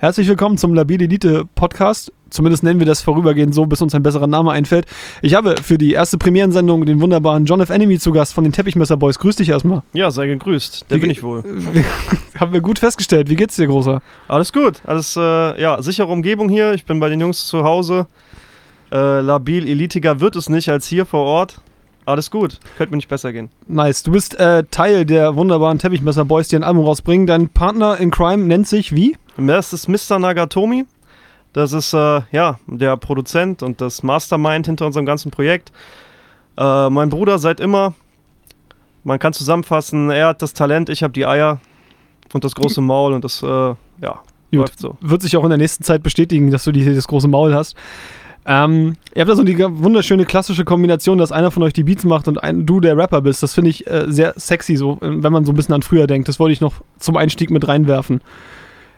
Herzlich willkommen zum Labil Elite Podcast. Zumindest nennen wir das vorübergehend so, bis uns ein besserer Name einfällt. Ich habe für die erste Premierensendung den wunderbaren John F. Enemy zu Gast von den Teppichmesser Boys. Grüß dich erstmal. Ja, sei gegrüßt. Der Wie bin ich wohl. haben wir gut festgestellt. Wie geht's dir, Großer? Alles gut. Alles, äh, ja, sichere Umgebung hier. Ich bin bei den Jungs zu Hause. Äh, labil, elitiger wird es nicht als hier vor Ort. Alles gut. Könnte mir nicht besser gehen. Nice. Du bist äh, Teil der wunderbaren Teppichmesser Boys, die ein Album rausbringen. Dein Partner in Crime nennt sich wie? Das ist Mr. Nagatomi. Das ist, äh, ja, der Produzent und das Mastermind hinter unserem ganzen Projekt. Äh, mein Bruder seit immer. Man kann zusammenfassen, er hat das Talent, ich habe die Eier und das große Maul und das, äh, ja, Gut. läuft so. Wird sich auch in der nächsten Zeit bestätigen, dass du die, das große Maul hast. Ähm, ihr habt da so die wunderschöne klassische Kombination, dass einer von euch die Beats macht und ein, du der Rapper bist. Das finde ich äh, sehr sexy, so, äh, wenn man so ein bisschen an früher denkt. Das wollte ich noch zum Einstieg mit reinwerfen.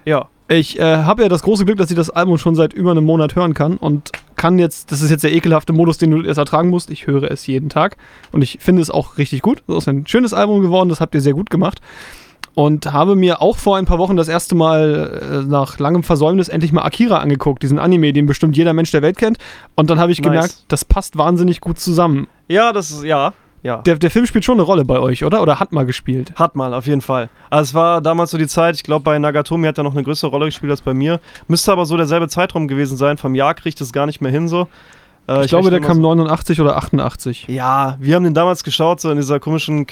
Ja, Ich äh, habe ja das große Glück, dass ich das Album schon seit über einem Monat hören kann und kann jetzt, das ist jetzt der ekelhafte Modus, den du erst ertragen musst. Ich höre es jeden Tag und ich finde es auch richtig gut. Das ist ein schönes Album geworden, das habt ihr sehr gut gemacht. Und habe mir auch vor ein paar Wochen das erste Mal äh, nach langem Versäumnis endlich mal Akira angeguckt, diesen Anime, den bestimmt jeder Mensch der Welt kennt. Und dann habe ich Nice. gemerkt, das passt wahnsinnig gut zusammen. ja, das ist, ja, ja. Der, der Film spielt schon eine Rolle bei euch, oder? Oder hat mal gespielt? Hat mal, auf jeden Fall. Also es war damals so die Zeit, ich glaube bei Nagatomi hat er noch eine größere Rolle gespielt als bei mir. Müsste aber so derselbe Zeitraum gewesen sein. Vom Jahr kriegt es gar nicht mehr hin so. Äh, Ich, glaube, rechne der kam so- 89 oder 88. Ja, wir haben den damals geschaut, so in dieser komischen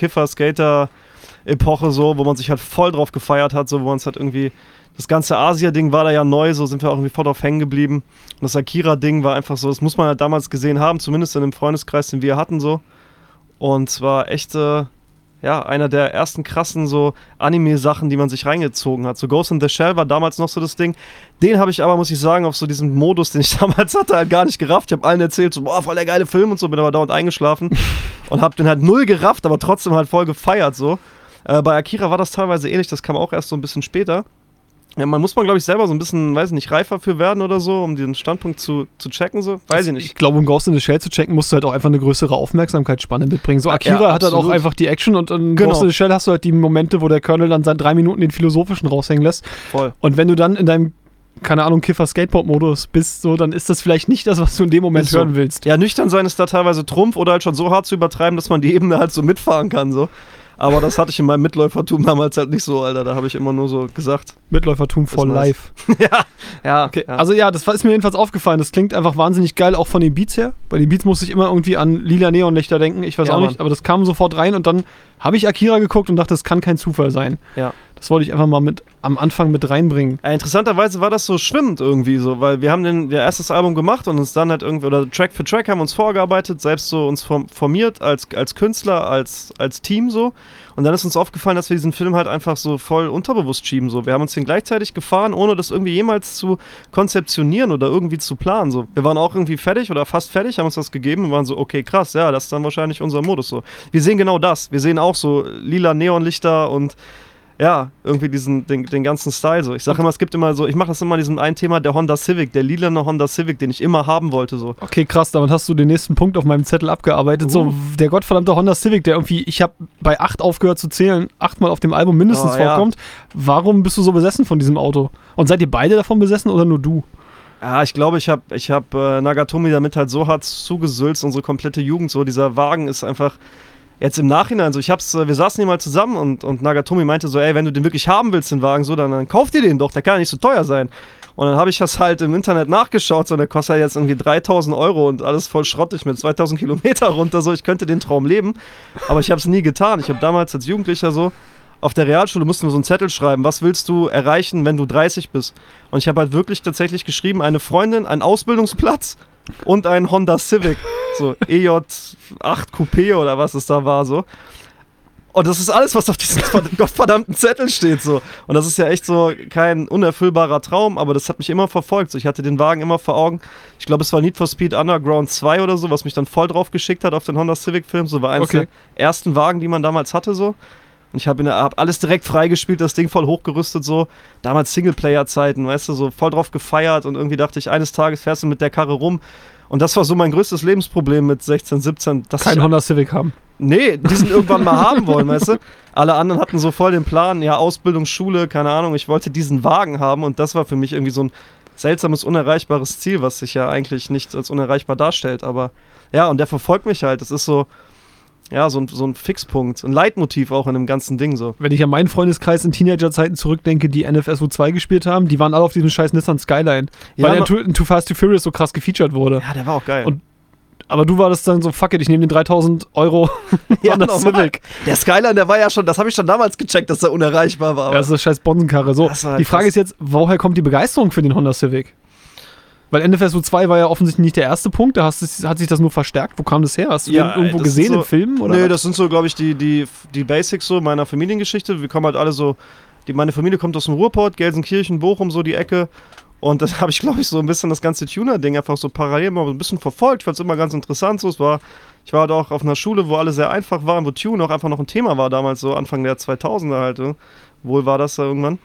Kiffer-Skater-Epoche so, wo man sich halt voll drauf gefeiert hat, so wo uns halt irgendwie das ganze Asia-Ding war da ja neu, so sind wir auch irgendwie voll drauf hängen geblieben. Und das Akira-Ding war einfach so, das muss man halt damals gesehen haben, zumindest in dem Freundeskreis, den wir hatten so. Und zwar echt, äh, ja, einer der ersten krassen so Anime-Sachen, die man sich reingezogen hat. So Ghost in the Shell war damals noch so das Ding. Den habe ich aber, muss ich sagen, auf so diesem Modus, den ich damals hatte, halt gar nicht gerafft. Ich habe allen erzählt, so, boah, voll der geile Film und so, bin aber dauernd eingeschlafen und habe den halt null gerafft, aber trotzdem halt voll gefeiert so. Äh, bei Akira war das teilweise ähnlich, das kam auch erst so ein bisschen später. Ja, man muss man, glaube ich, selber so ein bisschen, weiß ich nicht, reifer für werden oder so, um den Standpunkt zu, zu checken, so. Weiß ich Ich nicht. glaube, um Ghost in the Shell zu checken, musst du halt auch einfach eine größere Aufmerksamkeitsspanne mitbringen. So Akira ja, hat halt auch einfach die Action und in Genau. Ghost in the Shell hast du halt die Momente, wo der Colonel dann seit drei Minuten den philosophischen raushängen lässt. Voll. Und wenn du dann in deinem, keine Ahnung, Kiffer-Skateboard-Modus bist, so, dann ist das vielleicht nicht das, was du in dem Moment so. hören willst. Ja, nüchtern sein ist da teilweise Trumpf oder halt schon so hart zu übertreiben, dass man die Ebene halt so mitfahren kann, so. Aber das hatte ich in meinem Mitläufertum damals halt nicht so, Alter. Da habe ich immer nur so gesagt. Mitläufertum for life. ja, ja, Okay, ja. also ja, das ist mir jedenfalls aufgefallen. Das klingt einfach wahnsinnig geil, auch von den Beats her. Bei den Beats musste ich immer irgendwie an lila Neonlichter denken. Ich weiß Ja, auch Mann. nicht, aber das kam sofort rein und dann habe ich Akira geguckt und dachte, das kann kein Zufall sein. ja. Das wollte ich einfach mal mit am Anfang mit reinbringen. Äh, interessanterweise war das so schwimmend irgendwie so, weil wir haben den, der erstes Album gemacht und uns dann halt irgendwie, oder Track für Track haben uns vorgearbeitet, selbst so uns form, formiert als, als Künstler, als, als Team so. Und dann ist uns aufgefallen, dass wir diesen Film halt einfach so voll unterbewusst schieben. So. Wir haben uns den gleichzeitig gefahren, ohne das irgendwie jemals zu konzeptionieren oder irgendwie zu planen. So. Wir waren auch irgendwie fertig oder fast fertig, haben uns das gegeben und waren so, okay, krass, ja, das ist dann wahrscheinlich unser Modus so. Wir sehen genau das. Wir sehen auch so lila Neonlichter und ja, irgendwie diesen, den, den ganzen Style so. Ich sage immer, es gibt immer so, ich mache das immer diesem ein Thema, der Honda Civic, der lilane Honda Civic, den ich immer haben wollte so. Okay, krass, damit hast du den nächsten Punkt auf meinem Zettel abgearbeitet. So, Uh. der gottverdammte Honda Civic, der irgendwie, ich habe bei acht aufgehört zu zählen, achtmal auf dem Album mindestens Oh, ja. vorkommt. Warum bist du so besessen von diesem Auto? Und seid ihr beide davon besessen oder nur du? Ja, ich glaube, ich habe ich hab, äh, Nagatomi damit halt so hart zugesülzt, unsere komplette Jugend so. Dieser Wagen ist einfach jetzt im Nachhinein so. Ich hab's, äh, wir saßen hier mal zusammen und, und Nagatomi meinte so, ey, wenn du den wirklich haben willst, den Wagen, so, dann, dann kauf dir den doch, der kann ja nicht so teuer sein. Und dann habe ich das halt im Internet nachgeschaut, so, der kostet halt jetzt irgendwie 3000 Euro und alles voll schrottig mit 2000 Kilometer runter, so, ich könnte den Traum leben, aber ich habe es nie getan. Ich habe damals als Jugendlicher so, auf der Realschule mussten wir so einen Zettel schreiben, was willst du erreichen, wenn du 30 bist? Und ich habe halt wirklich tatsächlich geschrieben, eine Freundin, einen Ausbildungsplatz und ein Honda Civic, so EJ8 Coupé oder was es da war, so. Und das ist alles, was auf diesem verd- gottverdammten Zettel steht, so. Und das ist ja echt so kein unerfüllbarer Traum, aber das hat mich immer verfolgt. So, ich hatte den Wagen immer vor Augen. Ich glaube, es war Need for Speed Underground 2 oder so, was mich dann voll drauf geschickt hat auf den Honda Civic-Film. So war eines Okay. der ersten Wagen, die man damals hatte, so. Und ich habe hab alles direkt freigespielt, das Ding voll hochgerüstet, so. Damals Singleplayer-Zeiten, weißt du, so voll drauf gefeiert und irgendwie dachte ich, eines Tages fährst du mit der Karre rum. Und das war so mein größtes Lebensproblem mit 16, 17. Dass Kein ich, Honda Civic haben. Nee, diesen irgendwann mal haben wollen, weißt du? Alle anderen hatten so voll den Plan, ja, Ausbildung, Schule, keine Ahnung, ich wollte diesen Wagen haben und das war für mich irgendwie so ein seltsames, unerreichbares Ziel, was sich ja eigentlich nicht als unerreichbar darstellt, aber ja, und der verfolgt mich halt. Das ist so, ja, so ein, so ein Fixpunkt, ein Leitmotiv auch in dem ganzen Ding so. Wenn ich an meinen Freundeskreis in Teenagerzeiten zurückdenke, die NFSU 2 gespielt haben, die waren alle auf diesem scheiß Nissan Skyline. Ja, weil der Too, Too Fast Too Furious so krass gefeatured wurde. Ja, der war auch geil. Und- Aber du warst dann so, fuck it, ich nehme den 3000 Euro ja, Honda normal. Civic. Der Skyline, der war ja schon, das habe ich schon damals gecheckt, dass er unerreichbar war. Ja, das ist eine scheiß Bonsenkarre. So, Das die Frage krass. ist jetzt, woher kommt die Begeisterung für den Honda Civic? Weil NFSU 2 war ja offensichtlich nicht der erste Punkt, da hast, hat sich das nur verstärkt. Wo kam das her? Hast du Ja, irgendwo gesehen so- in Filmen? Oder nee, was? das sind so, glaube ich, die, die, die Basics so meiner Familiengeschichte. Wir kommen halt alle so, die, meine Familie kommt aus dem Ruhrport, Gelsenkirchen, Bochum, so die Ecke. Und das habe ich, glaube ich, so ein bisschen das ganze Tuner-Ding einfach so parallel mal ein bisschen verfolgt. Ich fand es immer ganz interessant. So, es war, ich war halt auch auf einer Schule, wo alle sehr einfach waren, wo Tune auch einfach noch ein Thema war, damals so Anfang der 2000er halt. Wohl war das da irgendwann.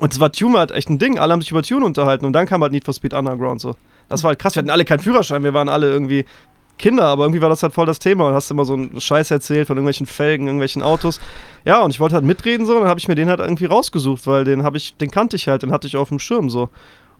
Und es war Tune halt echt ein Ding. Alle haben sich über Tune unterhalten. Und dann kam halt Need for Speed Underground so. Das war halt krass. Wir hatten alle keinen Führerschein. Wir waren alle irgendwie Kinder, aber irgendwie war das halt voll das Thema und hast immer so einen Scheiß erzählt von irgendwelchen Felgen, irgendwelchen Autos. Ja, und ich wollte halt mitreden so, und dann habe ich mir den halt irgendwie rausgesucht, weil den habe ich, den kannte ich halt, den hatte ich auf dem Schirm so.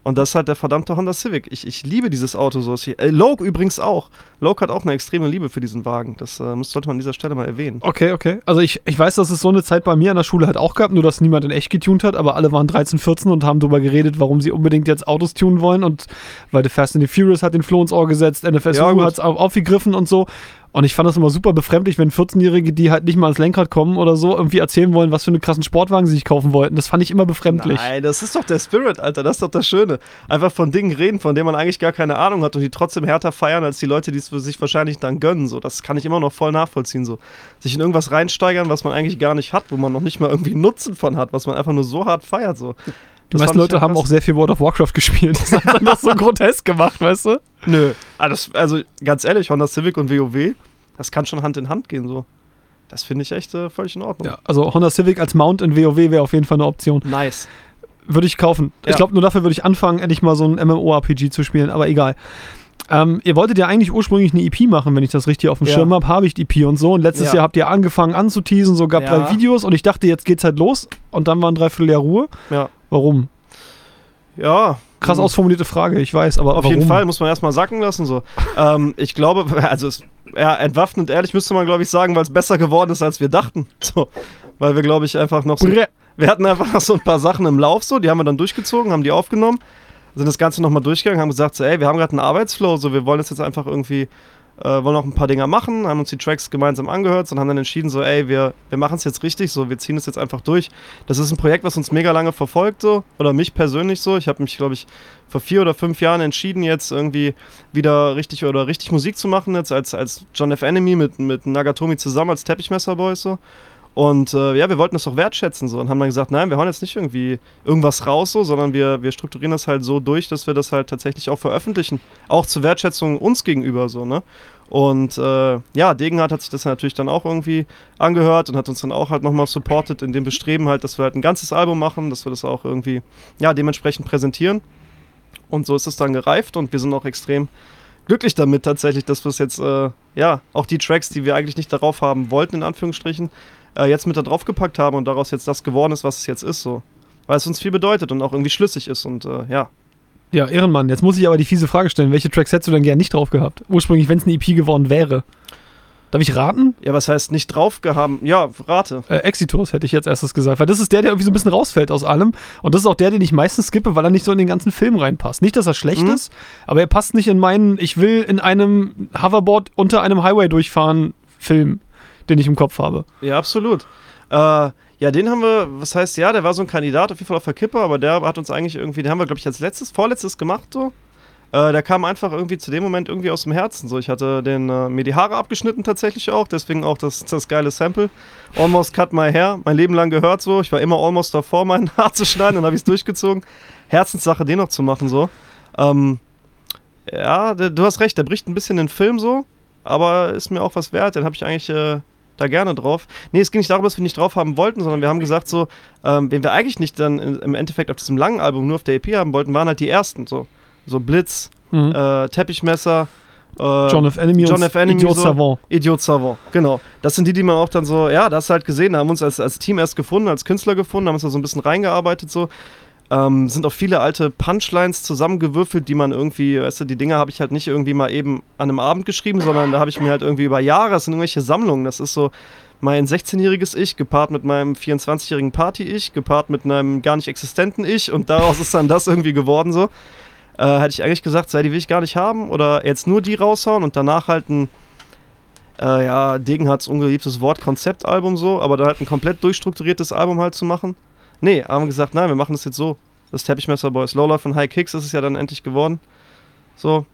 Und das ist halt der verdammte Honda Civic. Ich, ich liebe dieses Auto so. Äh, Loke übrigens auch. Loke hat auch eine extreme Liebe für diesen Wagen. Das äh, muss- sollte man an dieser Stelle mal erwähnen. Okay, okay. Also ich, ich weiß, dass es so eine Zeit bei mir an der Schule halt auch gab, nur dass niemand in echt getunt hat, aber alle waren 13, 14 und haben darüber geredet, warum sie unbedingt jetzt Autos tunen wollen und weil The Fast and the Furious hat den Floh ins Ohr gesetzt, Ja, NFSU gut. hat es aufgegriffen und so. Und ich fand das immer super befremdlich, wenn 14-Jährige, die halt nicht mal ans Lenkrad kommen oder so, irgendwie erzählen wollen, was für einen krassen Sportwagen sie sich kaufen wollten. Das fand ich immer befremdlich. Nein, das ist doch der Spirit, Alter. Das ist doch das Schöne. Einfach von Dingen reden, von denen man eigentlich gar keine Ahnung hat und die trotzdem härter feiern als die Leute, die es für sich wahrscheinlich dann gönnen. So, das kann ich immer noch voll nachvollziehen. So, sich in irgendwas reinsteigern, was man eigentlich gar nicht hat, wo man noch nicht mal irgendwie Nutzen von hat, was man einfach nur so hart feiert. So. Die meisten ich Leute haben auch sehr viel World of Warcraft gespielt. Das hat dann das so grotesk gemacht, weißt du? Nö. Das, also ganz ehrlich, Honda Civic und WoW, das kann schon Hand in Hand gehen. So. Das finde ich echt äh, völlig in Ordnung. Ja, also Honda Civic als Mount in WoW wäre auf jeden Fall eine Option. Nice. Würde ich kaufen. Ich Ja. glaube, nur dafür würde ich anfangen, endlich mal so ein MMORPG zu spielen, aber egal. Ähm, ihr wolltet ja eigentlich ursprünglich eine EP machen, wenn ich das richtig auf dem Ja. Schirm habe, habe ich die EP und so. Und letztes Ja. Jahr habt ihr angefangen anzuteasen, so gab Ja. drei Videos und ich dachte, jetzt geht's halt los. Und dann waren drei Vierteljahr Ruhe. Ja. Warum? Ja. Krass Mhm. ausformulierte Frage, ich weiß, aber Auf warum? jeden Fall, muss man erstmal sacken lassen. So. ähm, ich glaube, also es, ja, entwaffnend ehrlich müsste man, glaube ich, sagen, weil es besser geworden ist, als wir dachten. So. Weil wir, glaube ich, einfach noch so. Wir hatten einfach noch so ein paar Sachen im Lauf, so, die haben wir dann durchgezogen, haben die aufgenommen, sind das Ganze nochmal durchgegangen, haben gesagt, so, ey, wir haben gerade einen Arbeitsflow, so, wir wollen das jetzt einfach irgendwie, äh, wollen noch ein paar Dinger machen, haben uns die Tracks gemeinsam angehört und haben dann entschieden, so, ey, wir, wir machen es jetzt richtig, so, wir ziehen es jetzt einfach durch. Das ist ein Projekt, was uns mega lange verfolgt, so, oder mich persönlich so. Ich habe mich, glaube ich, vor vier oder fünf Jahren entschieden, jetzt irgendwie wieder richtig oder richtig Musik zu machen, jetzt als, als John F. Enemy mit, mit Nagatomi zusammen als Teppichmesserboys so. Und äh, ja, wir wollten das auch wertschätzen so und haben dann gesagt, nein, wir hauen jetzt nicht irgendwie irgendwas raus so, sondern wir, wir strukturieren das halt so durch, dass wir das halt tatsächlich auch veröffentlichen. Auch zur Wertschätzung uns gegenüber so, ne? Und äh, ja, Degenhardt hat sich das natürlich dann auch irgendwie angehört und hat uns dann auch halt nochmal supported in dem Bestreben halt, dass wir halt ein ganzes Album machen, dass wir das auch irgendwie, ja, dementsprechend präsentieren. Und so ist es dann gereift und wir sind auch extrem glücklich damit tatsächlich, dass wir es jetzt, äh, ja, auch die Tracks, die wir eigentlich nicht darauf haben wollten, in Anführungsstrichen, äh, jetzt mit da drauf gepackt haben und daraus jetzt das geworden ist, was es jetzt ist, so. Weil es uns viel bedeutet und auch irgendwie schlüssig ist und äh, ja. Ja, Ehrenmann. Jetzt muss ich aber die fiese Frage stellen. Welche Tracks hättest du denn gern nicht drauf gehabt? Ursprünglich, wenn es eine EP geworden wäre. Darf ich raten? Ja, was heißt nicht drauf gehabt? Ja, rate. Äh, Exitus hätte ich jetzt erstes gesagt, weil das ist der, der irgendwie so ein bisschen rausfällt aus allem. Und das ist auch der, den ich meistens skippe, weil er nicht so in den ganzen Film reinpasst. Nicht, dass er schlecht Mhm. ist, aber er passt nicht in meinen, ich will in einem Hoverboard unter einem Highway durchfahren Film, den ich im Kopf habe. Ja, absolut. Äh, ja, den haben wir, was heißt, ja, der war so ein Kandidat auf jeden Fall auf der Kippe, aber der hat uns eigentlich irgendwie, den haben wir, glaube ich, als letztes, vorletztes gemacht so. Äh, der kam einfach irgendwie zu dem Moment irgendwie aus dem Herzen. So, ich hatte den, äh, mir die Haare abgeschnitten tatsächlich auch, deswegen auch das, das geile Sample. Almost cut my hair, mein Leben lang gehört so. Ich war immer almost davor, mein Haar zu schneiden, dann habe ich es durchgezogen. Herzenssache, den noch zu machen so. Ähm, ja, der, du hast recht, der bricht ein bisschen den Film so, aber ist mir auch was wert. Den habe ich eigentlich äh, da gerne drauf. Nee, es ging nicht darum, dass wir nicht drauf haben wollten, sondern wir haben gesagt so, ähm, wen wir eigentlich nicht dann im Endeffekt auf diesem langen Album nur auf der EP haben wollten, waren halt die ersten so. So Blitz, Mhm. äh, Teppichmesser, Äh, John F. Enemy John F. Enemy, Idiot so. Savant. Idiot Savant, genau. Das sind die, die man auch dann so, ja, das halt gesehen, da haben wir uns als, als Team erst gefunden, als Künstler gefunden, haben uns da so ein bisschen reingearbeitet so. Ähm, sind auch viele alte Punchlines zusammengewürfelt, die man irgendwie, weißt du, die Dinge habe ich halt nicht irgendwie mal eben an einem Abend geschrieben, sondern da habe ich mir halt irgendwie über Jahre, das sind irgendwelche Sammlungen, das ist so mein 16-jähriges Ich, gepaart mit meinem 24-jährigen Party-Ich, gepaart mit einem gar nicht existenten Ich und daraus ist dann das irgendwie geworden so. Äh, hätte ich eigentlich gesagt, sei die will ich gar nicht haben oder jetzt nur die raushauen und danach halt ein, äh, ja, Degenhardts ungeliebtes Wort, Konzeptalbum so, aber da halt ein komplett durchstrukturiertes Album halt zu machen. Nee, haben gesagt, nein, wir machen das jetzt so. Das Teppichmesser Boys. Lola von High Kicks ist es ja dann endlich geworden. So.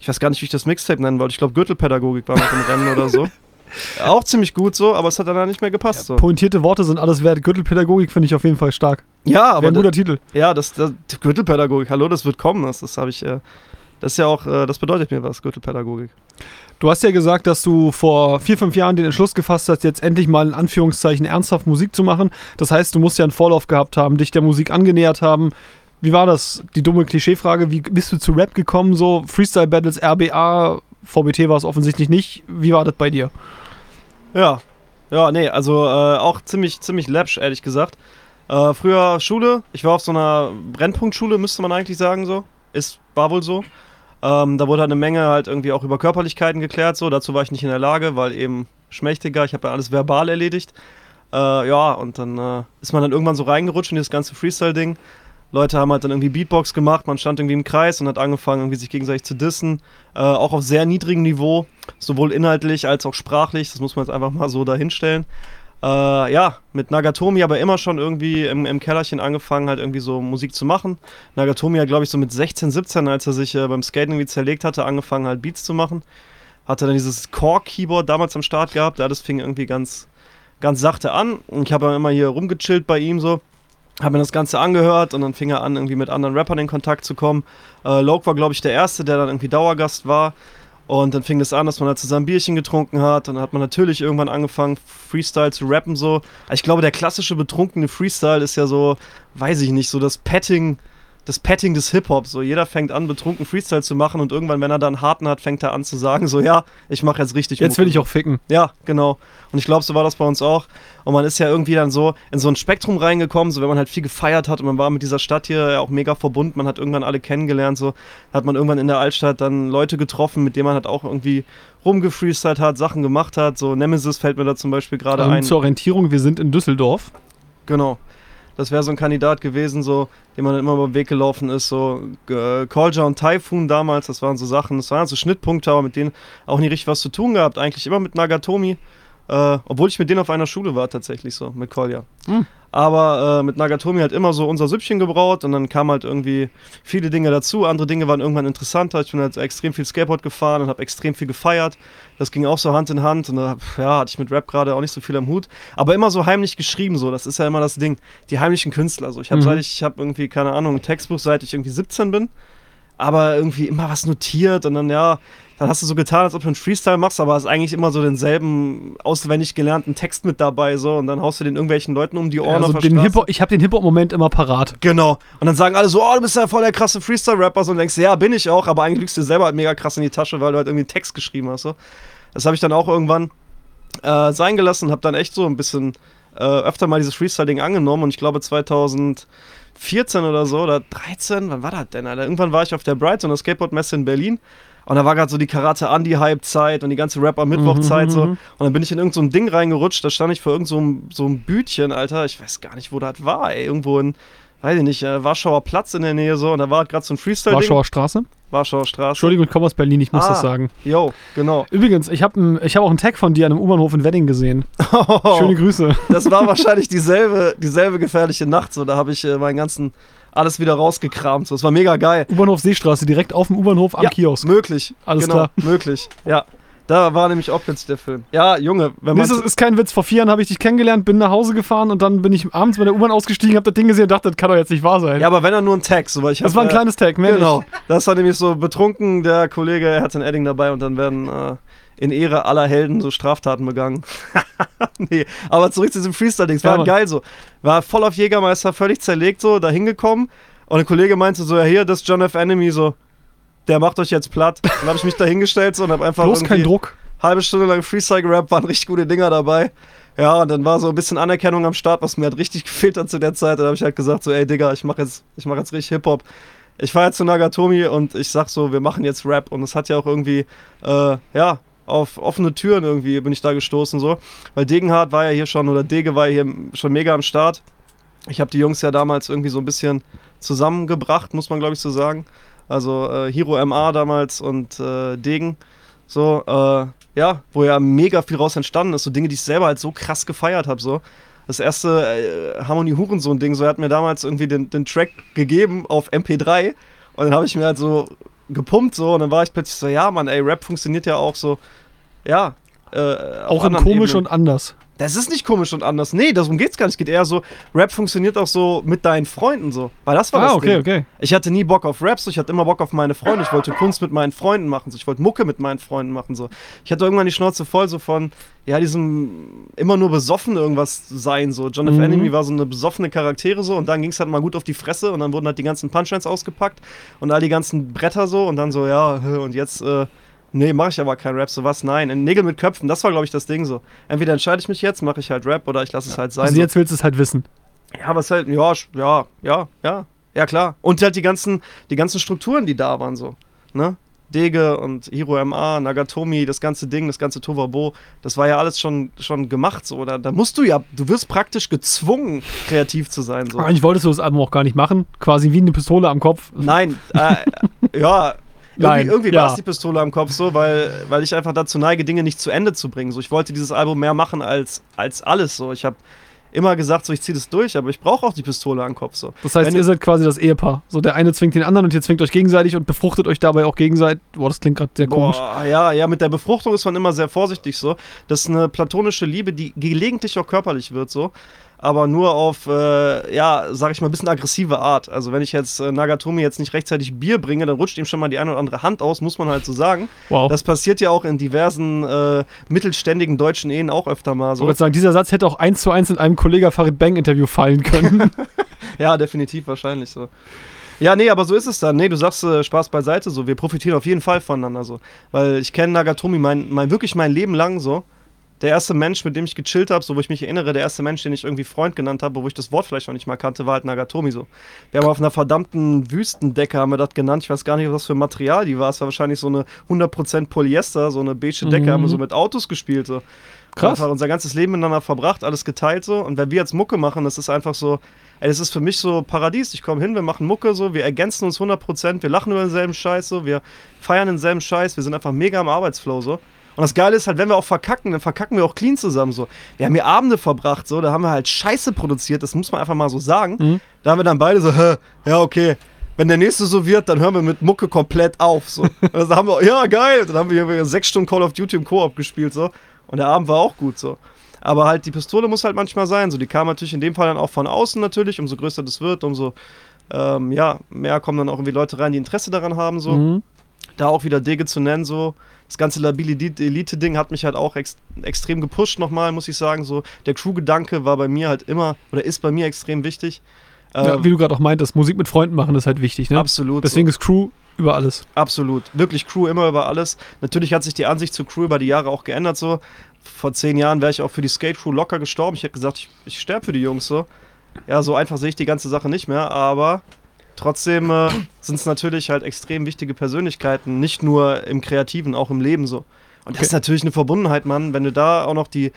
Ich weiß gar nicht, wie ich das Mixtape nennen wollte. Ich glaube, Gürtelpädagogik war noch im Rennen oder so. Auch ziemlich gut so, aber es hat dann nicht mehr gepasst. So. Pointierte Worte sind alles wert. Gürtelpädagogik finde ich auf jeden Fall stark. Ja, aber ein guter Titel. ja, das, das Gürtelpädagogik, hallo, das wird kommen. Das, das habe ich, äh, das ist ja auch, äh, das bedeutet mir was, Gürtelpädagogik. Du hast ja gesagt, dass du vor vier, fünf Jahren den Entschluss gefasst hast, jetzt endlich mal in Anführungszeichen ernsthaft Musik zu machen. Das heißt, du musst ja einen Vorlauf gehabt haben, dich der Musik angenähert haben. Wie war das? Die dumme Klischeefrage, wie bist du zu Rap gekommen? So Freestyle Battles, RBA, VBT war es offensichtlich nicht. Wie war das bei dir? Ja, ja, nee, also äh, auch ziemlich, ziemlich läppsch, ehrlich gesagt. Äh, früher Schule, ich war auf so einer Brennpunktschule, müsste man eigentlich sagen, so. Ist, war wohl so. Ähm, da wurde halt eine Menge halt irgendwie auch über Körperlichkeiten geklärt, so. Dazu war ich nicht in der Lage, weil eben schmächtiger, ich habe ja alles verbal erledigt. Äh, ja, und dann äh, ist man dann irgendwann so reingerutscht in dieses ganze Freestyle-Ding. Leute haben halt dann irgendwie Beatbox gemacht, man stand irgendwie im Kreis und hat angefangen, irgendwie sich gegenseitig zu dissen. Äh, auch auf sehr niedrigem Niveau, sowohl inhaltlich als auch sprachlich. Das muss man jetzt einfach mal so dahinstellen. Äh, ja, mit Nagatomi aber immer schon irgendwie im, im Kellerchen angefangen, halt irgendwie so Musik zu machen. Nagatomi hat, glaube ich, so mit 16, 17, als er sich äh, beim Skaten irgendwie zerlegt hatte, angefangen halt Beats zu machen. Hatte dann dieses Core-Keyboard damals am Start gehabt. Ja, das fing irgendwie ganz, ganz sachte an. Und ich habe immer hier rumgechillt bei ihm so. Habe mir das Ganze angehört und dann fing er an, irgendwie mit anderen Rappern in Kontakt zu kommen. Äh, Loke war, glaube ich, der Erste, der dann irgendwie Dauergast war. Und dann fing das an, dass man halt zusammen Bierchen getrunken hat. Und dann hat man natürlich irgendwann angefangen, Freestyle zu rappen. So. Ich glaube, der klassische betrunkene Freestyle ist ja so, weiß ich nicht, so das Petting, das Petting des Hip-Hop. So, jeder fängt an, betrunken Freestyle zu machen und irgendwann, wenn er dann harten hat, fängt er an zu sagen: So, ja, ich mache jetzt richtig Jetzt will ich auch ficken. ja, genau. Und ich glaube, so war das bei uns auch. Und man ist ja irgendwie dann so in so ein Spektrum reingekommen, so wenn man halt viel gefeiert hat und man war mit dieser Stadt hier ja auch mega verbunden, man hat irgendwann alle kennengelernt, so hat man irgendwann in der Altstadt dann Leute getroffen, mit denen man halt auch irgendwie rumgefreestylt hat, Sachen gemacht hat. So Nemesis fällt mir da zum Beispiel gerade Ähm, ein. zur Orientierung, wir sind in Düsseldorf. Genau. Das wäre so ein Kandidat gewesen, so, dem man immer über den Weg gelaufen ist. So äh, Kolja und Typhoon damals, das waren so Sachen, das waren so Schnittpunkte, aber mit denen auch nie richtig was zu tun gehabt. Eigentlich immer mit Nagatomi. Äh, obwohl ich mit denen auf einer Schule war, tatsächlich so, mit Kolja. Hm. Aber äh, mit Nagatomi halt immer so unser Süppchen gebraut und dann kamen halt irgendwie viele Dinge dazu. Andere Dinge waren irgendwann interessanter. Ich bin halt extrem viel Skateboard gefahren und habe extrem viel gefeiert. Das ging auch so Hand in Hand und da ja, hatte ich mit Rap gerade auch nicht so viel am Hut. Aber immer so heimlich geschrieben, so. Das ist ja immer das Ding. Die heimlichen Künstler. So. Ich habe Mhm. seit ich, ich habe irgendwie, keine Ahnung, ein Textbuch, seit ich irgendwie 17 bin. Aber irgendwie immer was notiert und dann, ja, dann hast du so getan, als ob du einen Freestyle machst, aber hast eigentlich immer so denselben auswendig gelernten Text mit dabei, so. Und dann haust du den irgendwelchen Leuten um die Ohren Also auf der den. Hip ich habe den Hip-Hop-Moment immer parat. Genau. Und dann sagen alle so, oh, du bist ja voll der krasse Freestyle-Rapper. So, und denkst, ja, bin ich auch, aber eigentlich lügst du dir selber halt mega krass in die Tasche, weil du halt irgendwie einen Text geschrieben hast. So. Das habe ich dann auch irgendwann äh, sein gelassen und habe dann echt so ein bisschen äh, öfter mal dieses Freestyle-Ding angenommen. Und ich glaube 2014 oder so, oder 13, wann war das denn? Alter? Irgendwann war ich auf der Brighton, der Skateboard-Messe in Berlin. Und da war gerade so die Karate-Andy-Hype-Zeit und die ganze Rapper-Mittwoch-Zeit so. Mhm, Und dann bin ich in irgendein so Ding reingerutscht, da stand ich vor irgendeinem so einem- so einem Bütchen, Alter. Ich weiß gar nicht, wo das war, ey. Irgendwo in, weiß ich nicht, äh, Warschauer Platz in der Nähe so. Und da war halt gerade so ein Freestyle-Ding. Warschauer Straße. Warschauer Straße. Entschuldigung, ich komme aus Berlin, ich muss Ah. das sagen. Jo, genau. Übrigens, ich habe hab auch einen Tag von dir an einem U-Bahnhof in Wedding gesehen. Schöne Grüße. Das war wahrscheinlich dieselbe, dieselbe gefährliche Nacht. So, da habe ich äh, meinen ganzen alles wieder rausgekramt. So, es war mega geil. U-Bahnhof Seestraße, direkt auf dem U-Bahnhof am ja, Kiosk. Möglich. Alles genau, klar. Möglich. Ja. Da war nämlich plötzlich der Film. Ja, Junge, wenn Nee, man. das ist kein Witz. Vor vier Jahren habe ich dich kennengelernt, bin nach Hause gefahren und dann bin ich abends bei der U-Bahn ausgestiegen, habe das Ding gesehen und dachte, das kann doch jetzt nicht wahr sein. ja, aber wenn er nur ein Tag, so weil ich das hab, war ein äh, kleines Tag, mehr Genau. nicht. Das war nämlich so betrunken, der Kollege, er hatte ein Edding dabei und dann werden äh, in Ehre aller Helden so Straftaten begangen. nee, aber zurück zu diesem Freestyle-Ding. Es war Ja, geil so. War voll auf Jägermeister, völlig zerlegt so, da hingekommen und ein Kollege meinte so, ja hier, das ist John F. Enemy, so, der macht euch jetzt platt. Dann habe ich mich da hingestellt so, und habe einfach. Bloß kein Druck. Halbe Stunde lang Freestyle gerappt, waren richtig gute Dinger dabei. Ja, und dann war so ein bisschen Anerkennung am Start, was mir halt richtig gefehlt hat zu der Zeit. Dann habe ich halt gesagt, so, ey Digga, ich mache jetzt, ich mach jetzt richtig Hip-Hop. Ich fahre jetzt zu Nagatomi und ich sag so, wir machen jetzt Rap. Und es hat ja auch irgendwie, äh, ja, auf offene Türen irgendwie bin ich da gestoßen so. Weil Degenhardt war ja hier schon, oder Dege war ja hier schon mega am Start. Ich habe die Jungs ja damals irgendwie so ein bisschen zusammengebracht, muss man glaube ich so sagen. Also äh, Hero MA damals und äh, Degen. So, äh, ja, wo ja mega viel raus entstanden ist. So Dinge, die ich selber halt so krass gefeiert habe. So. Das erste äh, Harmonie Hurensohn-Ding, so er hat mir damals irgendwie den, den Track gegeben auf MP3 und dann habe ich mir halt so gepumpt so und dann war ich plötzlich so, ja Mann, ey, Rap funktioniert ja auch so, ja. Äh, Auch in komisch Ebenen. und anders. Das ist nicht komisch und anders. Nee, darum geht's gar nicht. Es geht eher so, Rap funktioniert auch so mit deinen Freunden so. Weil das war Ah, das okay, Ding. okay. Ich hatte nie Bock auf Raps, so. ich hatte immer Bock auf meine Freunde. Ich wollte Kunst mit meinen Freunden machen, so. ich wollte Mucke mit meinen Freunden machen. So. Ich hatte irgendwann die Schnauze voll so von, ja, diesem immer nur besoffen irgendwas sein. So. John F. Mhm. Enemy war so eine besoffene Charaktere so und dann ging es halt mal gut auf die Fresse und dann wurden halt die ganzen Punchlines ausgepackt und all die ganzen Bretter so und dann so, ja, und jetzt, äh, nee, mache ich aber kein Rap, so was, nein. In Nägel mit Köpfen, das war, glaube ich, das Ding so. Entweder entscheide ich mich jetzt, mache ich halt Rap oder ich lasse es halt sein. Also so. jetzt willst du es halt wissen. Ja, was halt, ja, ja, ja, ja, ja, klar. Und halt die ganzen, die ganzen Strukturen, die da waren, so, ne? Dege und Hiro MA, Nagatomi, das ganze Ding, das ganze Tovabo, das war ja alles schon, schon gemacht, so. Da, da musst du ja, du wirst praktisch gezwungen, kreativ zu sein, so. Eigentlich wolltest du das Album auch gar nicht machen. Quasi wie eine Pistole am Kopf. Nein, äh, ja. Nein, Irgendwie, irgendwie ja. war es die Pistole am Kopf so, weil, weil ich einfach dazu neige, Dinge nicht zu Ende zu bringen. So, ich wollte dieses Album mehr machen als, als alles. So, ich habe immer gesagt, so ich ziehe das durch, aber ich brauche auch die Pistole am Kopf. So. Das heißt, Wenn ihr seid quasi das Ehepaar. So, der eine zwingt den anderen und ihr zwingt euch gegenseitig und befruchtet euch dabei auch gegenseitig. Boah, das klingt gerade sehr komisch. Boah, ja, ja, mit der Befruchtung ist man immer sehr vorsichtig so. Das ist eine platonische Liebe, die gelegentlich auch körperlich wird so. Aber nur auf, äh, ja, sag ich mal, ein bisschen aggressive Art. Also wenn ich jetzt äh, Nagatomi jetzt nicht rechtzeitig Bier bringe, dann rutscht ihm schon mal die eine oder andere Hand aus, muss man halt so sagen. Wow. Das passiert ja auch in diversen äh, mittelständigen deutschen Ehen auch öfter mal Ich so. wollte sagen, dieser Satz hätte auch eins zu eins in einem Kollega Farid Bang Interview fallen können. Ja, definitiv wahrscheinlich so. Ja, nee, aber so ist es dann. Nee, du sagst äh, Spaß beiseite so. Wir profitieren auf jeden Fall voneinander so. Weil ich kenne Nagatomi mein, mein, wirklich mein Leben lang so. Der erste Mensch, mit dem ich gechillt habe, so wo ich mich erinnere, der erste Mensch, den ich irgendwie Freund genannt habe, wo ich das Wort vielleicht noch nicht mal kannte, war halt Nagatomi so. Wir haben auf einer verdammten Wüstendecke, haben wir das genannt. Ich weiß gar nicht, was für ein Material die war. Es war wahrscheinlich so eine 100% Polyester, so eine beige Decke, Mhm. haben wir so mit Autos gespielt so. Krass. Einfach unser ganzes Leben miteinander verbracht, alles geteilt so. Und wenn wir jetzt Mucke machen, das ist einfach so, ey, das ist für mich so Paradies. Ich komme hin, wir machen Mucke so, wir ergänzen uns 100%, wir lachen über denselben Scheiß so, wir feiern denselben Scheiß, wir sind einfach mega im Arbeitsflow so. Und das Geile ist halt, wenn wir auch verkacken, dann verkacken wir auch clean zusammen so. Wir haben hier Abende verbracht so, da haben wir halt Scheiße produziert, das muss man einfach mal so sagen. Mhm. Da haben wir dann beide so, hä, ja okay, wenn der nächste so wird, dann hören wir mit Mucke komplett auf. So. Also haben wir, ja geil, Und dann haben wir hier sechs Stunden Call of Duty im Koop gespielt so. Und der Abend war auch gut so. Aber halt die Pistole muss halt manchmal sein. So, die kam natürlich in dem Fall dann auch von außen natürlich. Umso größer das wird, umso ähm, ja, mehr kommen dann auch irgendwie Leute rein, die Interesse daran haben. So. Mhm. Da auch wieder Dege zu nennen, so. Das ganze labile Elite-Ding hat mich halt auch ex extrem gepusht nochmal, muss ich sagen. So, der Crew-Gedanke war bei mir halt immer, oder ist bei mir extrem wichtig. Ja, Ähm, wie du gerade auch meintest, Musik mit Freunden machen ist halt wichtig, ne? absolut. Deswegen ist Crew über alles. Absolut. Wirklich Crew immer über alles. Natürlich hat sich die Ansicht zu Crew über die Jahre auch geändert. So. Vor zehn Jahren wäre ich auch für die Skate Crew locker gestorben. Ich hätte gesagt, ich, ich sterbe für die Jungs so. Ja, so einfach sehe ich die ganze Sache nicht mehr, aber trotzdem äh, sind es natürlich halt extrem wichtige Persönlichkeiten, nicht nur im Kreativen, auch im Leben so. Und das Okay. ist natürlich eine Verbundenheit, Mann. Wenn du da auch noch die,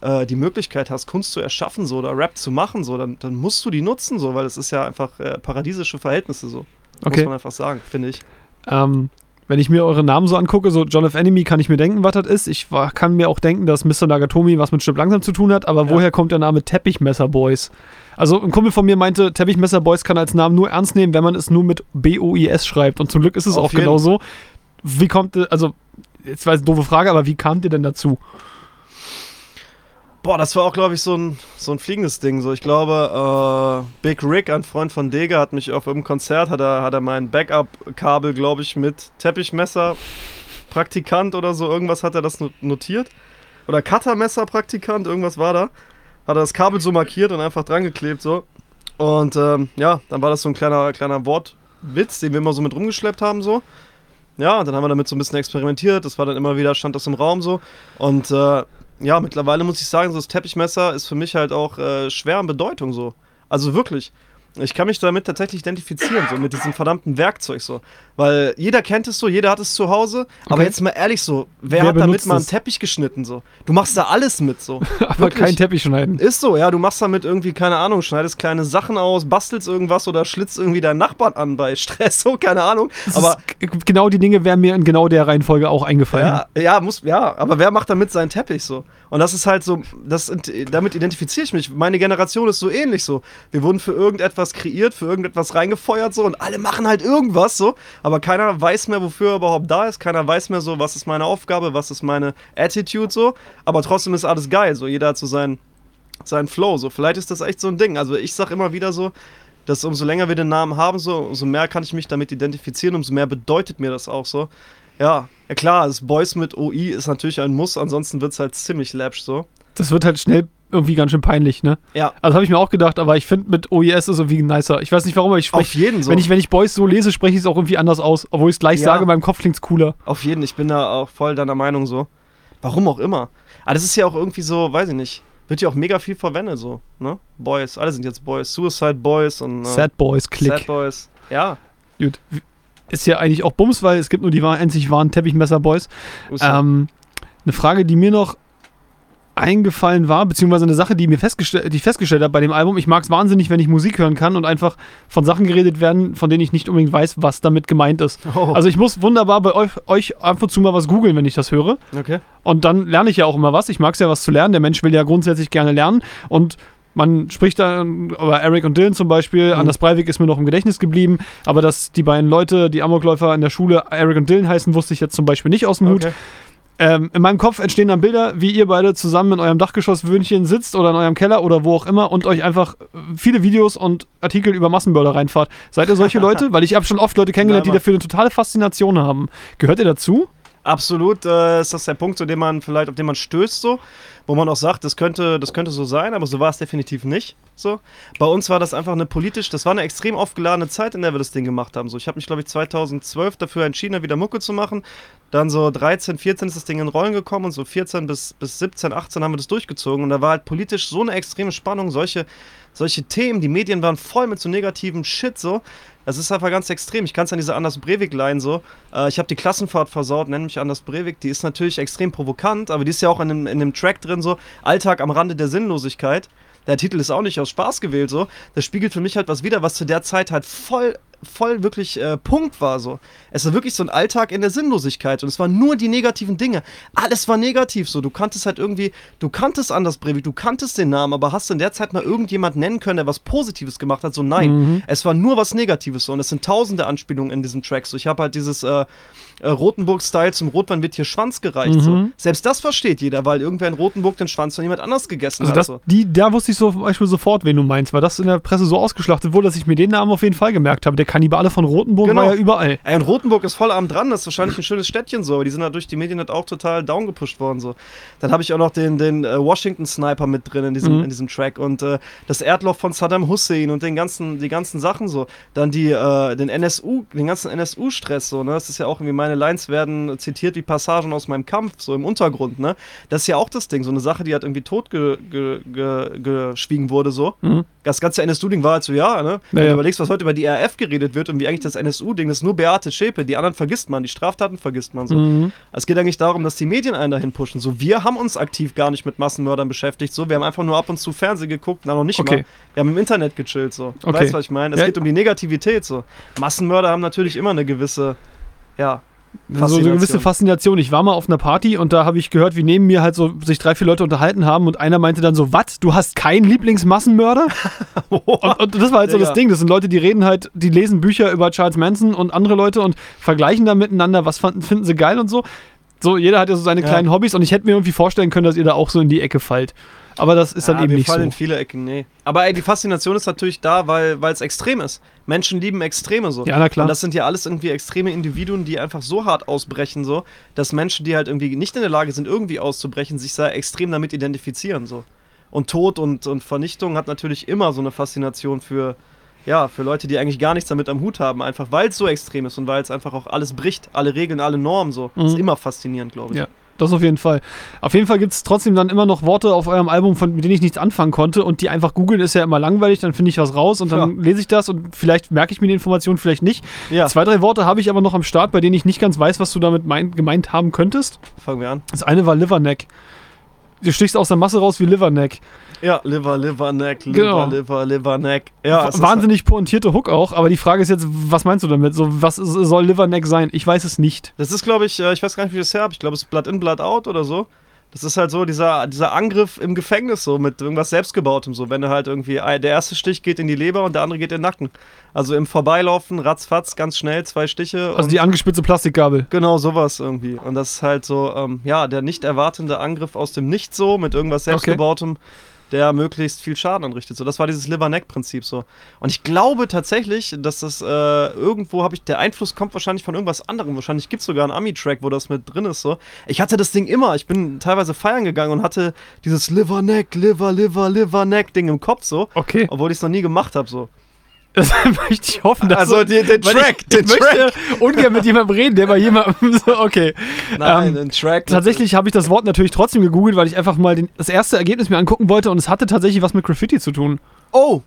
äh, die Möglichkeit hast, Kunst zu erschaffen so, oder Rap zu machen, so, dann, dann musst du die nutzen, so, weil es ist ja einfach äh, paradiesische Verhältnisse so. Muss Okay. man einfach sagen, finde ich. Ähm, wenn ich mir eure Namen so angucke, so John F. Enemy, kann ich mir denken, was das ist. Ich war, kann mir auch denken, dass Mr. Nagatomi was mit Stück langsam zu tun hat, aber Ja. woher kommt der Name Teppichmesser Boys? Also ein Kumpel von mir meinte, Teppichmesser Boys kann als Namen nur ernst nehmen, wenn man es nur mit B-O-I-S schreibt. Und zum Glück ist es Auf auch genau so. Wie kommt, also, jetzt war es eine doofe Frage, aber wie kamt ihr denn dazu? Boah, das war auch, glaube ich, so ein, so ein fliegendes Ding. So, ich glaube, äh, Big Rick, ein Freund von Dega, hat mich auf einem Konzert, hat er, hat er mein Backup-Kabel, glaube ich, mit Teppichmesser, Praktikant oder so, irgendwas hat er das no- notiert. Oder Cuttermesser-Praktikant, irgendwas war da. Hat er das Kabel so markiert und einfach dran geklebt, so. Und ähm, ja, dann war das so ein kleiner, kleiner Wortwitz, den wir immer so mit rumgeschleppt haben, so. ja, dann haben wir damit so ein bisschen experimentiert. Das war dann immer wieder, stand das im Raum so. Und äh, ja, mittlerweile muss ich sagen, so das Teppichmesser ist für mich halt auch äh, schwer an Bedeutung so. Also wirklich. Ich kann mich damit tatsächlich identifizieren, so mit diesem verdammten Werkzeug so. Weil jeder kennt es so, jeder hat es zu Hause. Aber jetzt mal ehrlich so, wer, Wer hat damit mal einen? Teppich geschnitten so? Du machst da alles mit so. Aber Wirklich. kein Teppich schneiden. Ist so, ja, du machst damit irgendwie, keine Ahnung, schneidest kleine Sachen aus, bastelst irgendwas oder schlitzt irgendwie deinen Nachbarn an bei Stress, so, keine Ahnung. Das Aber genau die Dinge wären mir in genau der Reihenfolge auch eingefallen. ja, ja, muss, ja, aber wer macht damit seinen Teppich so? Und das ist halt so, das, damit identifiziere ich mich. Meine Generation ist so ähnlich so. Wir wurden für irgendetwas kreiert, für irgendetwas reingefeuert so und alle machen halt irgendwas so, aber keiner weiß mehr, wofür er überhaupt da ist. Keiner weiß mehr so, was ist meine Aufgabe, was ist meine Attitude so. Aber trotzdem ist alles geil so. Jeder hat so seinen, seinen Flow so. Vielleicht ist das echt so ein Ding. Also ich sag immer wieder so, dass umso länger wir den Namen haben, so, umso mehr kann ich mich damit identifizieren, umso mehr bedeutet mir das auch so. Ja, ja klar, das Boys mit OI ist natürlich ein Muss, ansonsten wird es halt ziemlich läppsch so. Das wird halt schnell irgendwie ganz schön peinlich, ne? Ja, Also habe ich mir auch gedacht, aber ich finde mit OES ist irgendwie nicer. Ich weiß nicht warum, aber ich auf spreche, jeden so. wenn ich, wenn ich Boys so lese, spreche ich es auch irgendwie anders aus. Obwohl ich es gleich Ja. sage, in meinem Kopf klingt es cooler. auf jeden, ich bin da auch voll deiner Meinung so. Warum auch immer. Aber das ist ja auch irgendwie so, weiß ich nicht, wird ja auch mega viel verwendet so, ne? Boys, alle sind jetzt Boys, Suicide Boys und äh, Sad Boys, Klick. Sad Boys. Ja, Gut. Ist ja eigentlich auch Bums, weil es gibt nur die einzig wahren Teppichmesser-Boys. Ähm, eine Frage, die mir noch eingefallen war, beziehungsweise eine Sache, die mir festgestellt, die ich festgestellt habe bei dem Album. Ich mag es wahnsinnig, wenn ich Musik hören kann und einfach von Sachen geredet werden, von denen ich nicht unbedingt weiß, was damit gemeint ist. oh, Also ich muss wunderbar bei euch, euch ab und zu mal was googeln, wenn ich das höre. okay. Und dann lerne ich ja auch immer was. Ich mag es ja, was zu lernen. Der Mensch will ja grundsätzlich gerne lernen. Und man spricht da über Eric und Dylan zum Beispiel. Mhm. Anders Breivik ist mir noch im Gedächtnis geblieben. Aber dass die beiden Leute, die Amokläufer in der Schule Eric und Dylan heißen, wusste ich jetzt zum Beispiel nicht aus dem Hut. okay. Ähm, in meinem Kopf entstehen dann Bilder, wie ihr beide zusammen in eurem Dachgeschosswöhnchen sitzt oder in eurem Keller oder wo auch immer und euch einfach viele Videos und Artikel über Massenmörder reinfahrt. Seid ihr solche Leute? Weil ich habe schon oft Leute kennengelernt, die dafür eine totale Faszination haben. Gehört ihr dazu? Absolut äh, ist das der Punkt, zu dem man vielleicht, auf den man stößt, so, wo man auch sagt, das könnte, das könnte so sein, aber so war es definitiv nicht. So. Bei uns war das einfach eine politisch, das war eine extrem aufgeladene Zeit, in der wir das Ding gemacht haben. So. Ich habe mich, glaube ich, 2012 dafür entschieden, wieder Mucke zu machen. Dann so 13, 14 ist das Ding in Rollen gekommen und so 14 bis, bis 17, 18 haben wir das durchgezogen. Und da war halt politisch so eine extreme Spannung, solche, solche Themen, die Medien waren voll mit so negativem Shit so. Das ist einfach ganz extrem. Ich kann es an dieser Anders Breivik-Line so. Äh, ich habe die Klassenfahrt versaut, nenne mich Anders Breivik. Die ist natürlich extrem provokant, aber die ist ja auch in dem, in dem Track drin so. Alltag am Rande der Sinnlosigkeit. Der Titel ist auch nicht aus Spaß gewählt so. Das spiegelt für mich halt was wider, was zu der Zeit halt voll, voll wirklich äh, Punkt war so. Es war wirklich so ein Alltag in der Sinnlosigkeit und es waren nur die negativen Dinge. Alles war negativ so. Du kanntest halt irgendwie, du kanntest Anders Breivik, du kanntest den Namen, aber hast du in der Zeit mal irgendjemand nennen können, der was Positives gemacht hat? So nein. Mhm. Es war nur was Negatives so und es sind tausende Anspielungen in diesem Track. So, ich habe halt dieses äh, äh, Rotenburg-Style zum Rotwein wird hier Schwanz gereicht. So. Mhm. Selbst das versteht jeder, weil irgendwer in Rotenburg den Schwanz von jemand anders gegessen Also hat. das, so. die, da wusste ich so zum Beispiel sofort, wen du meinst, weil das in der Presse so ausgeschlachtet wurde, dass ich mir den Namen auf jeden Fall gemerkt habe. Der Kannibale von Rotenburg Genau. war ja überall. Ey, und Rotenburg ist voll am dran, das ist wahrscheinlich ein schönes Städtchen so, aber die sind halt durch die Medien halt auch total downgepusht worden so. Dann habe ich auch noch den, den äh, Washington Sniper mit drin in diesem, Mhm. in diesem Track und äh, das Erdloch von Saddam Hussein und den ganzen, die ganzen Sachen so. Dann die, äh, den NSU, den ganzen NSU-Stress so, ne? Das ist ja auch irgendwie, meine Lines werden zitiert wie Passagen aus meinem Kampf, so im Untergrund, ne? Das ist ja auch das Ding, so eine Sache, die halt irgendwie totgeschwiegen ge, ge, geschwiegen wurde so. Mhm. Das ganze NSU-Ding war halt so, ja, ne? Wenn Ja, ja. du überlegst, was heute über die RAF geredet wird und wie eigentlich das NSU-Ding, das ist nur Beate Schäpe, die anderen vergisst man, die Straftaten vergisst man so. Mhm. Es geht eigentlich darum, dass die Medien einen dahin pushen. So, wir haben uns aktiv gar nicht mit Massenmördern beschäftigt, so, wir haben einfach nur ab und zu Fernsehen geguckt, na noch nicht Okay. mal. Wir haben im Internet gechillt, so. Du Okay. Weißt, was ich meine? Es Ja. geht um die Negativität, so. Massenmörder haben natürlich immer eine gewisse, ja, So eine gewisse Faszination. Ich war mal auf einer Party und da habe ich gehört, wie neben mir halt so sich drei, vier Leute unterhalten haben und einer meinte dann so, was, du hast keinen Lieblingsmassenmörder? und, und das war halt so Digga. das Ding. Das sind Leute, die reden halt, die lesen Bücher über Charles Manson und andere Leute und vergleichen da miteinander, was fanden, finden sie geil und so. So, jeder hat ja so seine Ja. kleinen Hobbys und ich hätte mir irgendwie vorstellen können, dass ihr da auch so in die Ecke fallt. Aber das ist dann Ja, eben wir nicht fallen so. in viele Ecken, nee. Aber ey, die Faszination ist natürlich da, weil es extrem ist. Menschen lieben Extreme so. Ja, na klar. Und das sind ja alles irgendwie extreme Individuen, die einfach so hart ausbrechen, so, dass Menschen, die halt irgendwie nicht in der Lage sind, irgendwie auszubrechen, sich sehr extrem damit identifizieren, so. Und Tod und, und Vernichtung hat natürlich immer so eine Faszination für, ja, für Leute, die eigentlich gar nichts damit am Hut haben, einfach weil es so extrem ist und weil es einfach auch alles bricht, alle Regeln, alle Normen so. Mhm. Ist immer faszinierend, glaube ich. Ja. Das auf jeden Fall. Auf jeden Fall gibt es trotzdem dann immer noch Worte auf eurem Album, von, mit denen ich nichts anfangen konnte und die einfach googeln ist ja immer langweilig, dann finde ich was raus und dann Ja. lese ich das und vielleicht merke ich mir die Information, vielleicht nicht. Ja, Zwei, drei Worte habe ich aber noch am Start, bei denen ich nicht ganz weiß, was du damit mein, gemeint haben könntest. fangen wir an. Das eine war Liverneck. Du stichst aus der Masse raus wie Liverneck. Ja, Liver, Liver, Neck, Liver, Genau. Liver, Liver, Neck. Ja, Wahnsinnig pointierte Hook auch, aber die Frage ist jetzt, was meinst du damit? So, was soll Liverneck sein? Ich weiß es nicht. Das ist, glaube ich, äh, ich weiß gar nicht, wie das her habe. Ich glaube, es ist Blood in, Blood out oder so. Das ist halt so dieser, dieser Angriff im Gefängnis, so mit irgendwas selbstgebautem, so. Wenn du halt irgendwie, der erste Stich geht in die Leber und der andere geht in den Nacken. Also im Vorbeilaufen, ratzfatz, ganz schnell, zwei Stiche. Also die angespitzte Plastikgabel. genau sowas irgendwie. Und das ist halt so, ähm, ja, der nicht erwartende Angriff aus dem Nichts so, mit irgendwas selbstgebautem. Der möglichst viel Schaden anrichtet. So, das war dieses Liver-Neck-Prinzip so. Und ich glaube tatsächlich, dass das äh, irgendwo habe ich, der Einfluss kommt wahrscheinlich von irgendwas anderem. Wahrscheinlich gibt es sogar einen Ami-Track, wo das mit drin ist. So. Ich hatte das Ding immer. Ich bin teilweise feiern gegangen und hatte dieses Liver-Neck, Liver, Liver, Liver-Neck-Ding im Kopf so. Okay. Obwohl ich es noch nie gemacht habe so. Das möchte ich hoffen, dass Also den weil Track, ich, den ich möchte ungern mit jemandem reden, der bei jemandem so, okay. Nein, Ähm, ein Track. Tatsächlich habe ich das Wort natürlich trotzdem gegoogelt, weil ich einfach mal den, das erste Ergebnis mir angucken wollte und es hatte tatsächlich was mit Graffiti zu tun. Oh!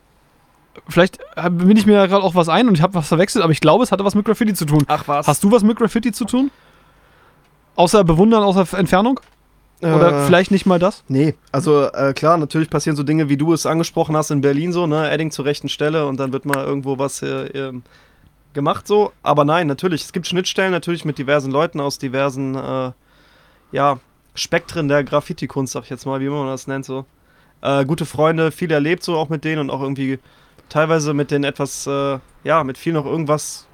Vielleicht äh, bin ich mir da gerade auch was ein und ich habe was verwechselt, aber ich glaube, es hatte was mit Graffiti zu tun. Ach was. Hast du was mit Graffiti zu tun? Außer bewundern, außer Entfernung? Oder Äh, vielleicht nicht mal das? Nee, also äh, klar, natürlich passieren so Dinge, wie du es angesprochen hast in Berlin so, ne, Edding zur rechten Stelle und dann wird mal irgendwo was äh, ähm, gemacht so. Aber nein, natürlich, es gibt Schnittstellen natürlich mit diversen Leuten aus diversen, äh, ja, Spektren der Graffiti-Kunst, sag ich jetzt mal, wie man das nennt so. Äh, gute Freunde, viel erlebt so auch mit denen und auch irgendwie teilweise mit denen etwas, äh, ja, mit viel noch irgendwas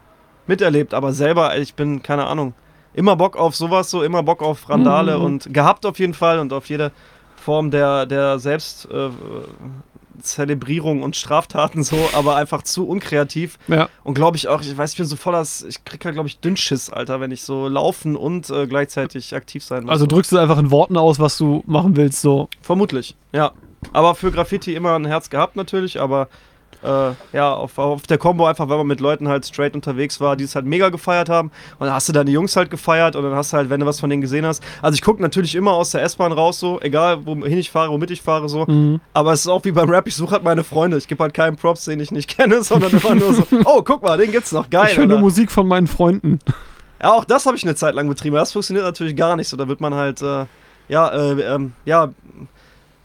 miterlebt, aber selber, ich bin, keine Ahnung, immer Bock auf sowas, so immer Bock auf Randale Mhm. und gehabt auf jeden Fall und auf jede Form der, der Selbst äh, Zelebrierung und Straftaten so, aber einfach zu unkreativ Ja. und glaube ich auch, ich weiß, ich bin so voller, ich krieg halt glaube ich Dünnschiss, Alter, wenn ich so laufen und äh, gleichzeitig aktiv sein muss. Also drückst du einfach in Worten aus, was du machen willst, so. Vermutlich, ja. Aber für Graffiti immer ein Herz gehabt natürlich, aber äh, ja, auf, auf der Combo einfach, weil man mit Leuten halt straight unterwegs war, die es halt mega gefeiert haben. Und dann hast du deine Jungs halt gefeiert und dann hast du halt, wenn du was von denen gesehen hast. Also ich gucke natürlich immer aus der S-Bahn raus, so, egal wohin ich fahre, womit ich fahre, so. Mhm. Aber es ist auch wie beim Rap, ich suche halt meine Freunde. Ich gebe halt keinen Props, den ich nicht kenne, sondern immer nur so, oh, guck mal, den gibt's noch, geil. Ich höre Alter. Musik von meinen Freunden. Ja, auch das habe ich eine Zeit lang betrieben. Das funktioniert natürlich gar nicht so. Da wird man halt, äh, ja, äh, ähm, ja,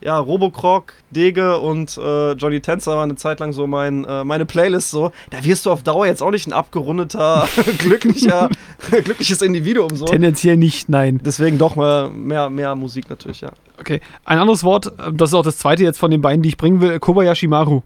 ja, Robocroc, Dege und äh, Johnny Tänzer waren eine Zeit lang so mein, äh, meine Playlist so. Da wirst du auf Dauer jetzt auch nicht ein abgerundeter, glücklicher, glückliches Individuum so. Tendenziell nicht, nein. Deswegen doch mal mehr, mehr Musik natürlich, ja. Okay. Ein anderes Wort, äh, das ist auch das zweite jetzt von den beiden, die ich bringen will, Kobayashi Maru.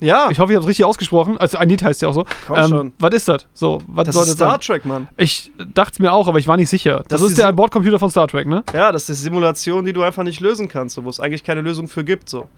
Ja, Ich hoffe, ich habe es richtig ausgesprochen. Also ein Lied heißt ja auch so. Ähm, Komm schon. Was ist das? So, was das soll ist das Star sein? Trek, Mann. Ich dachte es mir auch, aber ich war nicht sicher. Das, Das ist der Bordcomputer von Star Trek, ne? Ja, das ist Simulation, die du einfach nicht lösen kannst, so, wo es eigentlich keine Lösung für gibt. So.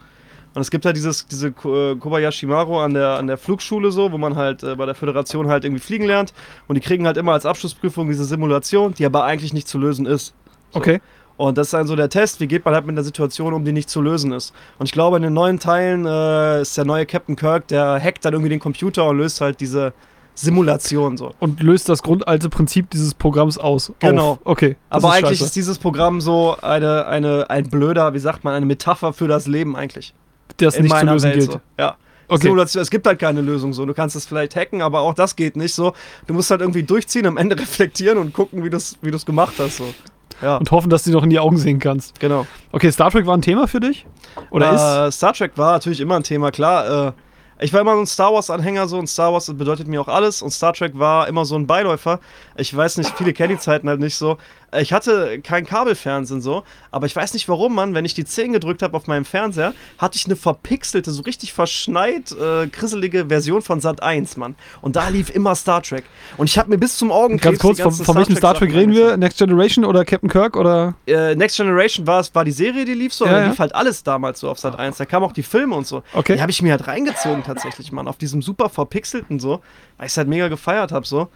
Und es gibt halt dieses, diese äh, Kobayashi Maru an der, an der Flugschule, so, wo man halt äh, bei der Föderation halt irgendwie fliegen lernt. Und die kriegen halt immer als Abschlussprüfung diese Simulation, die aber eigentlich nicht zu lösen ist. So. Okay. Und das ist dann so der Test, wie geht man halt mit einer Situation um, die nicht zu lösen ist. Und ich glaube, in den neuen Teilen äh, ist der neue Captain Kirk, der hackt dann irgendwie den Computer und löst halt diese Simulation so. Und löst das grundalte Prinzip dieses Programms aus. Genau. Auf. Okay. Aber eigentlich scheiße. ist dieses Programm so eine, eine, ein blöder, wie sagt man, eine Metapher für das Leben eigentlich. das in nicht zu lösen Welt gilt. so. Ja. Okay. Simulation, es gibt halt keine Lösung so. Du kannst es vielleicht hacken, aber auch das geht nicht so. Du musst halt irgendwie durchziehen, am Ende reflektieren und gucken, wie du es wie du's gemacht hast. So. Ja, Und hoffen, dass du noch in die Augen sehen kannst. genau. Okay, Star Trek war ein Thema für dich? Oder ist? äh, Star Trek war natürlich immer ein Thema, klar. Äh, ich war immer so ein Star Wars-Anhänger so und Star Wars bedeutet mir auch alles und Star Trek war immer so ein Beiläufer. Ich weiß nicht, viele kennen die Zeiten halt nicht so. Ich hatte kein Kabelfernsehen so, aber ich weiß nicht warum, Mann. Wenn ich die 10 gedrückt habe auf meinem Fernseher, hatte ich eine verpixelte, so richtig verschneit, äh, krisselige Version von Sat 1, Mann. Und da lief immer Star Trek. Und ich habe mir bis zum Augenkrebs Ganz kurz, von, von welchem Star Trek reden wir? Next Generation oder Captain Kirk oder? Äh, Next Generation war, es- war die Serie, die lief so, Ja, aber ja. lief halt alles damals so auf Sat 1. Da kamen auch die Filme und so. Okay. Die habe ich mir halt reingezogen tatsächlich, Mann, auf diesem super verpixelten so, weil ich es halt mega gefeiert habe so.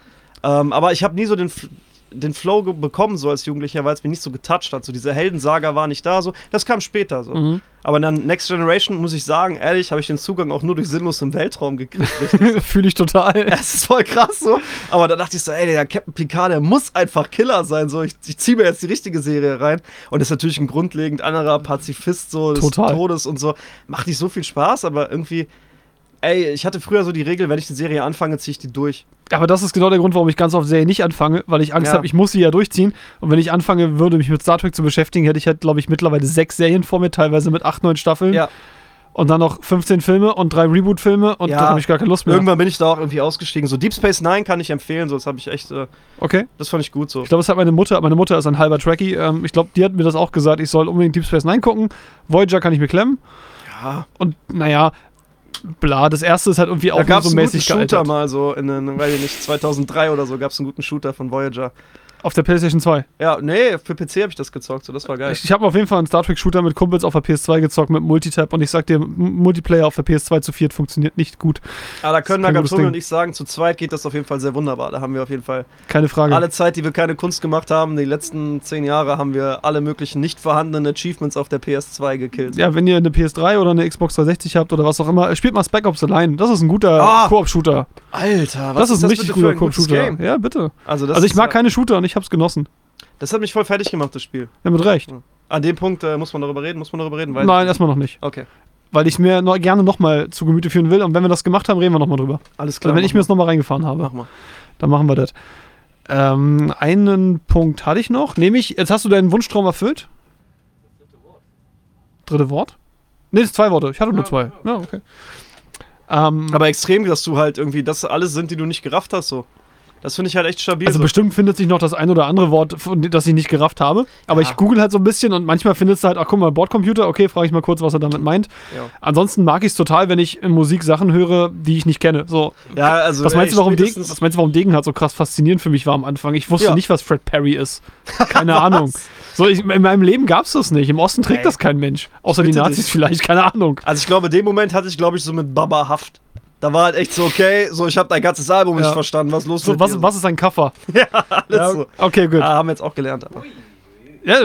Ähm, aber ich habe nie so den den Flow bekommen, so als Jugendlicher, weil es mich nicht so getoucht hat. So diese Heldensaga war nicht da, so. Das kam später, so. Mhm. Aber dann Next Generation, muss ich sagen, ehrlich, habe ich den Zugang auch nur durch Sinnlos im Weltraum gekriegt. Fühle ich total. Das ist voll krass so. Aber da dachte ich so, ey, der Captain Picard, der muss einfach Killer sein. So, ich, ich ziehe mir jetzt die richtige Serie rein. Und ist natürlich ein grundlegend anderer Pazifist, so des Total. Todes und so. Macht nicht so viel Spaß, aber irgendwie, ey, ich hatte früher so die Regel, wenn ich die Serie anfange, ziehe ich die durch. Aber das ist genau der Grund, warum ich ganz oft Serien nicht anfange, weil ich Angst Ja. habe, ich muss sie ja durchziehen. Und wenn ich anfange würde, mich mit Star Trek zu beschäftigen, hätte ich halt, glaube ich, mittlerweile sechs Serien vor mir, teilweise mit acht, neun Staffeln. Ja. Und dann noch 15 Filme und drei Reboot-Filme und Ja. da habe ich gar keine Lust mehr. Irgendwann bin ich da auch irgendwie ausgestiegen. So Deep Space Nine kann ich empfehlen, so das habe ich echt, äh, Okay. das fand ich gut so. Ich glaube, das hat meine Mutter. Meine Mutter ist ein halber Trekkie. Ähm, ich glaube, die hat mir das auch gesagt. Ich soll unbedingt Deep Space Nine gucken. Voyager kann ich mir klemmen. Ja, Und naja, bla. Das erste ist halt irgendwie auch da gab so es einen guten mäßig Shooter gealtert. mal so, in, den, weiß ich nicht, 2003 oder so gab es einen guten Shooter von Voyager. Auf der PlayStation 2. Ja, nee, für PC habe ich das gezockt, so das war geil. Ich, ich habe auf jeden Fall einen Star Trek Shooter mit Kumpels auf der PS2 gezockt mit Multitap und ich sag dir, Multiplayer auf der PS2 zu viert funktioniert nicht gut. Aber da können Das ist Ding. und ich sagen, zu zweit geht das auf jeden Fall sehr wunderbar. Da haben wir auf jeden Fall Keine Frage. alle Zeit, die wir keine Kunst gemacht haben, die letzten zehn Jahre haben wir alle möglichen nicht vorhandenen Achievements auf der PS2 gekillt. Ja, wenn ihr eine PS3 oder eine Xbox 360 habt oder was auch immer, spielt mal Spec Ops Allein. Das ist ein guter Ah! Koop-Shooter. Alter, Das ist ein richtig guter Koop-Shooter. Ja, bitte. Also, das Also ich ist mag keine Shooter und ich hab's genossen. Das hat mich voll fertig gemacht, das Spiel. Ja, mit Recht. An dem Punkt äh, muss man darüber reden, muss man darüber reden, weil. Nein, erstmal noch nicht. Okay, Weil ich mir noch, gerne nochmal zu Gemüte führen will und wenn wir das gemacht haben, reden wir nochmal drüber. alles klar. Also wenn ich mir das nochmal reingefahren habe, mal. mach mal. dann machen wir das. Ähm, einen Punkt hatte ich noch. Nämlich, jetzt hast du deinen Wunschtraum erfüllt. Dritte Wort? Ne, das ist zwei Worte. Ich hatte nur zwei. Ja, okay. Ähm, Aber extrem, dass du halt irgendwie, das alles sind, die du nicht gerafft hast, so. Das finde ich halt echt stabil. Also so. bestimmt findet sich noch das ein oder andere Wort, das ich nicht gerafft habe. Aber Ja. ich google halt so ein bisschen und manchmal findest du halt, ach guck mal, Bordcomputer, okay, frage ich mal kurz, was er damit meint. Ja. Ansonsten mag ich es total, wenn ich in Musik Sachen höre, die ich nicht kenne. So, Ja, also. was, meinst ey, du, warum Degen, was meinst du, warum Degenhardt so krass faszinierend für mich war am Anfang? Ich wusste Ja. nicht, was Fred Perry ist. Keine Ahnung. So, ich, in meinem Leben gab es das nicht. Im Osten trägt Ey. das kein Mensch. Außer die Nazis dich. vielleicht, keine Ahnung. Also ich glaube, in dem Moment hatte ich, glaube ich, so mit Baba Haft. Da war halt echt so, okay, so ich habe dein ganzes Album Ja. nicht verstanden, was los So, mit was, was ist ein Kaffer? alles Ja, so. okay, gut. Ah, haben wir jetzt auch gelernt. Aber. Ja,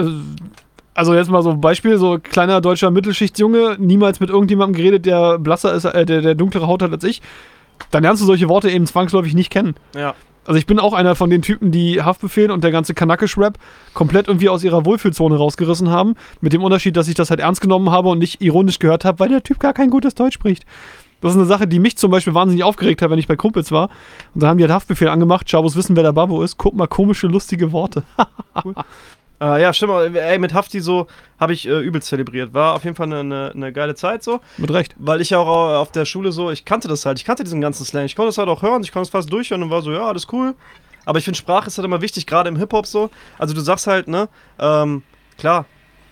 also jetzt mal so ein Beispiel, so kleiner deutscher Mittelschichtsjunge, niemals mit irgendjemandem geredet, der blasser ist, äh, der, der dunklere Haut hat als ich. Dann lernst du solche Worte eben zwangsläufig nicht kennen. Ja. Also ich bin auch einer von den Typen, die Haftbefehl und der ganze Kanakisch-Rap komplett irgendwie aus ihrer Wohlfühlzone rausgerissen haben. Mit dem Unterschied, dass ich das halt ernst genommen habe und nicht ironisch gehört habe, weil der Typ gar kein gutes Deutsch spricht. Das ist eine Sache, die mich zum Beispiel wahnsinnig aufgeregt hat, wenn ich bei Kumpels war. Und dann haben die halt Haftbefehl angemacht, Chabos wissen, wer der Babo ist. Guck mal, komische, lustige Worte. Äh, ja, stimmt. aber, Ey, mit Hafti so habe ich äh, übel zelebriert. War auf jeden Fall eine, eine, eine geile Zeit so. Mit Recht. Weil ich ja auch auf der Schule so, ich kannte das halt. Ich kannte diesen ganzen Slang. Ich konnte es halt auch hören. Ich konnte es fast durchhören und war so, ja, alles cool. Aber ich finde, Sprache ist halt immer wichtig, gerade im Hip-Hop so. Also du sagst halt, ne, ähm, klar,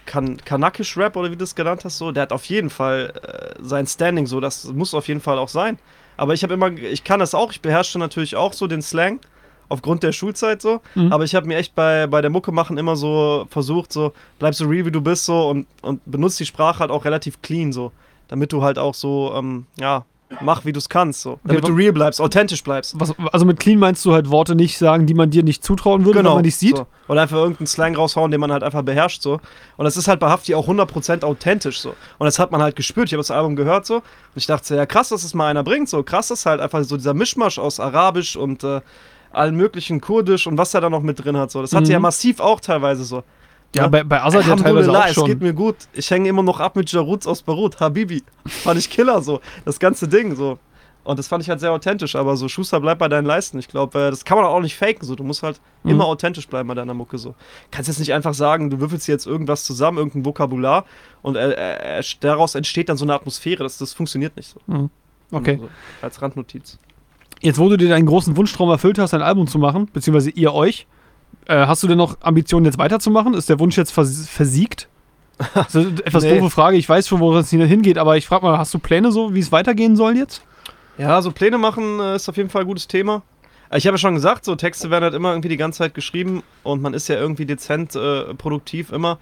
kan Kanakisch Rap oder wie du es genannt hast, so, der hat auf jeden Fall äh, sein Standing so. Das muss auf jeden Fall auch sein. Aber ich habe immer, ich kann das auch. Ich beherrsche natürlich auch so den Slang aufgrund der Schulzeit so. Mhm. Aber ich habe mir echt bei, bei der Mucke machen immer so versucht, so, bleib so real wie du bist so und, und benutzt die Sprache halt auch relativ clean so. Damit du halt auch so, ähm, ja, mach wie du es kannst so. Damit Okay, du real bleibst, authentisch bleibst. Was, also mit clean meinst du halt Worte nicht sagen, die man dir nicht zutrauen würde, wenn man nicht sieht? So. Oder einfach irgendeinen Slang raushauen, den man halt einfach beherrscht so. Und das ist halt bei Hafti auch 100% authentisch so. Und das hat man halt gespürt. Ich habe das Album gehört so. Und ich dachte, ja krass, dass es mal einer bringt so. Krass, dass halt einfach so dieser Mischmasch aus Arabisch und äh, allen möglichen Kurdisch und was er da noch mit drin hat so. Das hat Mhm. ja massiv auch teilweise so. Ja, Ja. bei, bei Azad ja teilweise auch es schon. geht mir gut. Ich hänge immer noch ab mit Jaruz aus Beirut. Habibi. Fand ich Killer so. Das ganze Ding so. Und das fand ich halt sehr authentisch. Aber so, Schuster, bleib bei deinen Leisten. Ich glaube, äh, das kann man auch nicht faken. So. Du musst halt Mhm. immer authentisch bleiben bei deiner Mucke. So. Kannst jetzt nicht einfach sagen, du würfelst jetzt irgendwas zusammen, irgendein Vokabular und äh, äh, daraus entsteht dann so eine Atmosphäre. Das, das funktioniert nicht so. Mhm. Okay. So, als Randnotiz. Jetzt, wo du dir deinen großen Wunschtraum erfüllt hast, ein Album zu machen, beziehungsweise ihr euch, äh, hast du denn noch Ambitionen, jetzt weiterzumachen? Ist der Wunsch jetzt vers versiegt? Das ist eine etwas Nee. doofe Frage. Ich weiß schon, wo es hingeht, aber ich frage mal, hast du Pläne so, wie es weitergehen soll jetzt? Ja, so Pläne machen äh, ist auf jeden Fall ein gutes Thema. Äh, Ich habe ja schon gesagt, so Texte werden halt immer irgendwie die ganze Zeit geschrieben und man ist ja irgendwie dezent äh, produktiv immer.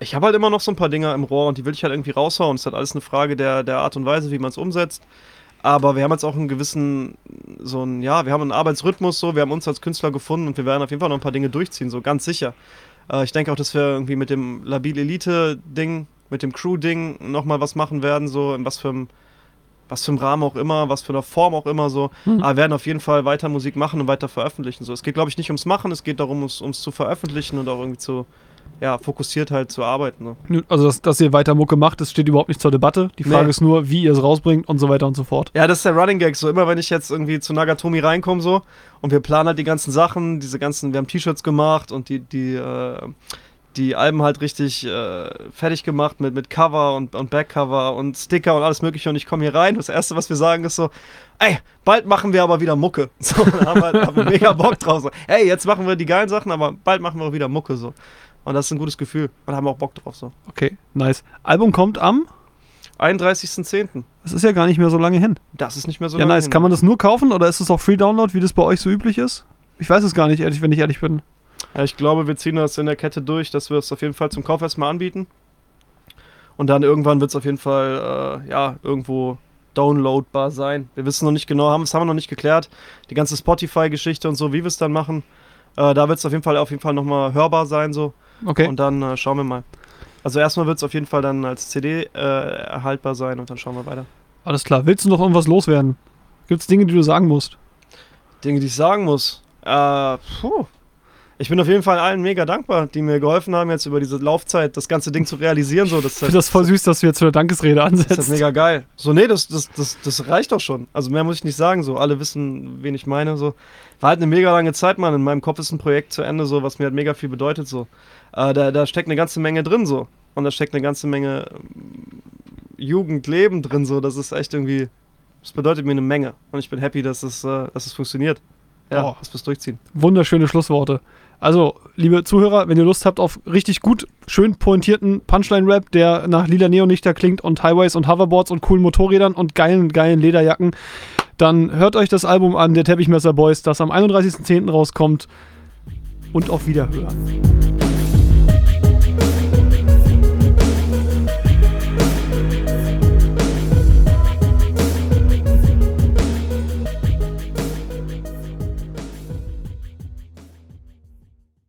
Ich habe halt immer noch so ein paar Dinger im Rohr und die will ich halt irgendwie raushauen. Es ist halt alles eine Frage der, der Art und Weise, wie man es umsetzt. Aber wir haben jetzt auch einen gewissen, so ein, ja, wir haben einen Arbeitsrhythmus so, wir haben uns als Künstler gefunden und wir werden auf jeden Fall noch ein paar Dinge durchziehen, so ganz sicher. Äh, ich denke auch, dass wir irgendwie mit dem Labil Elite-Ding, mit dem Crew-Ding nochmal was machen werden, so in was für einem was für einem Rahmen auch immer, was für eine Form auch immer so. Mhm. Aber wir werden auf jeden Fall weiter Musik machen und weiter veröffentlichen. So. Es geht, glaube ich, nicht ums Machen, es geht darum, ums, ums zu veröffentlichen und auch irgendwie zu, ja, fokussiert halt zu arbeiten. So. Also, dass, dass, ihr weiter Mucke macht, das steht überhaupt nicht zur Debatte. Die Frage nee. ist nur, wie ihr es rausbringt und so weiter und so fort. Ja, das ist der Running Gag. So immer, wenn ich jetzt irgendwie zu Nagatomi reinkomme, so und wir planen halt die ganzen Sachen, diese ganzen, wir haben T-Shirts gemacht und die, die, äh, die Alben halt richtig äh, fertig gemacht mit, mit Cover und, und Backcover und Sticker und alles Mögliche. Und ich komme hier rein. Das Erste, was wir sagen, ist so: Ey, bald machen wir aber wieder Mucke. So, haben wir, haben wir mega Bock drauf. So, ey, jetzt machen wir die geilen Sachen, aber bald machen wir auch wieder Mucke. So. Und das ist ein gutes Gefühl. Und haben auch Bock drauf. So. Okay, nice. Album kommt am 31.10. Das ist ja gar nicht mehr so lange hin. Das ist nicht mehr so ja, lange nice. hin. Kann man das nur kaufen oder ist es auch Free Download, wie das bei euch so üblich ist? Ich weiß es gar nicht, ehrlich, wenn ich ehrlich bin. Ja, ich glaube, wir ziehen das in der Kette durch, dass wir es auf jeden Fall zum Kauf erstmal anbieten. Und dann irgendwann wird es auf jeden Fall äh, ja, irgendwo downloadbar sein. Wir wissen noch nicht genau, haben, das haben wir noch nicht geklärt. Die ganze Spotify-Geschichte und so, wie wir es dann machen. Äh, da wird es auf jeden Fall auf jeden Fall nochmal hörbar sein. So. Okay. Und dann äh, schauen wir mal. Also erstmal wird es auf jeden Fall dann als CD äh, erhaltbar sein und dann schauen wir weiter. Alles klar. Willst du noch irgendwas loswerden? Gibt es Dinge, die du sagen musst? Dinge, die ich sagen muss? Äh, puh ich bin auf jeden Fall allen mega dankbar, die mir geholfen haben, jetzt über diese Laufzeit das ganze Ding zu realisieren. So, das ich finde das voll süß, dass du jetzt eine Dankesrede ansetzt. Das ist mega geil. So, nee, das, das, das, das reicht doch schon. Also mehr muss ich nicht sagen. So, alle wissen, wen ich meine. So, war halt eine mega lange Zeit, Mann. In meinem Kopf ist ein Projekt zu Ende, so, was mir halt mega viel bedeutet. So, äh, da, da steckt eine ganze Menge drin, so. Und da steckt eine ganze Menge ähm, Jugendleben drin, so. Das ist echt irgendwie, das bedeutet mir eine Menge. Und ich bin happy, dass es, äh, dass es funktioniert. Ja, oh. dass wir es durchziehen. Wunderschöne Schlussworte. Also, liebe Zuhörer, wenn ihr Lust habt auf richtig gut, schön pointierten Punchline-Rap, der nach lila Neonichter klingt und Highways und Hoverboards und coolen Motorrädern und geilen, geilen Lederjacken, dann hört euch das Album an, der Teppichmesser Boys, das am 31.10. rauskommt. Und auf Wiederhören.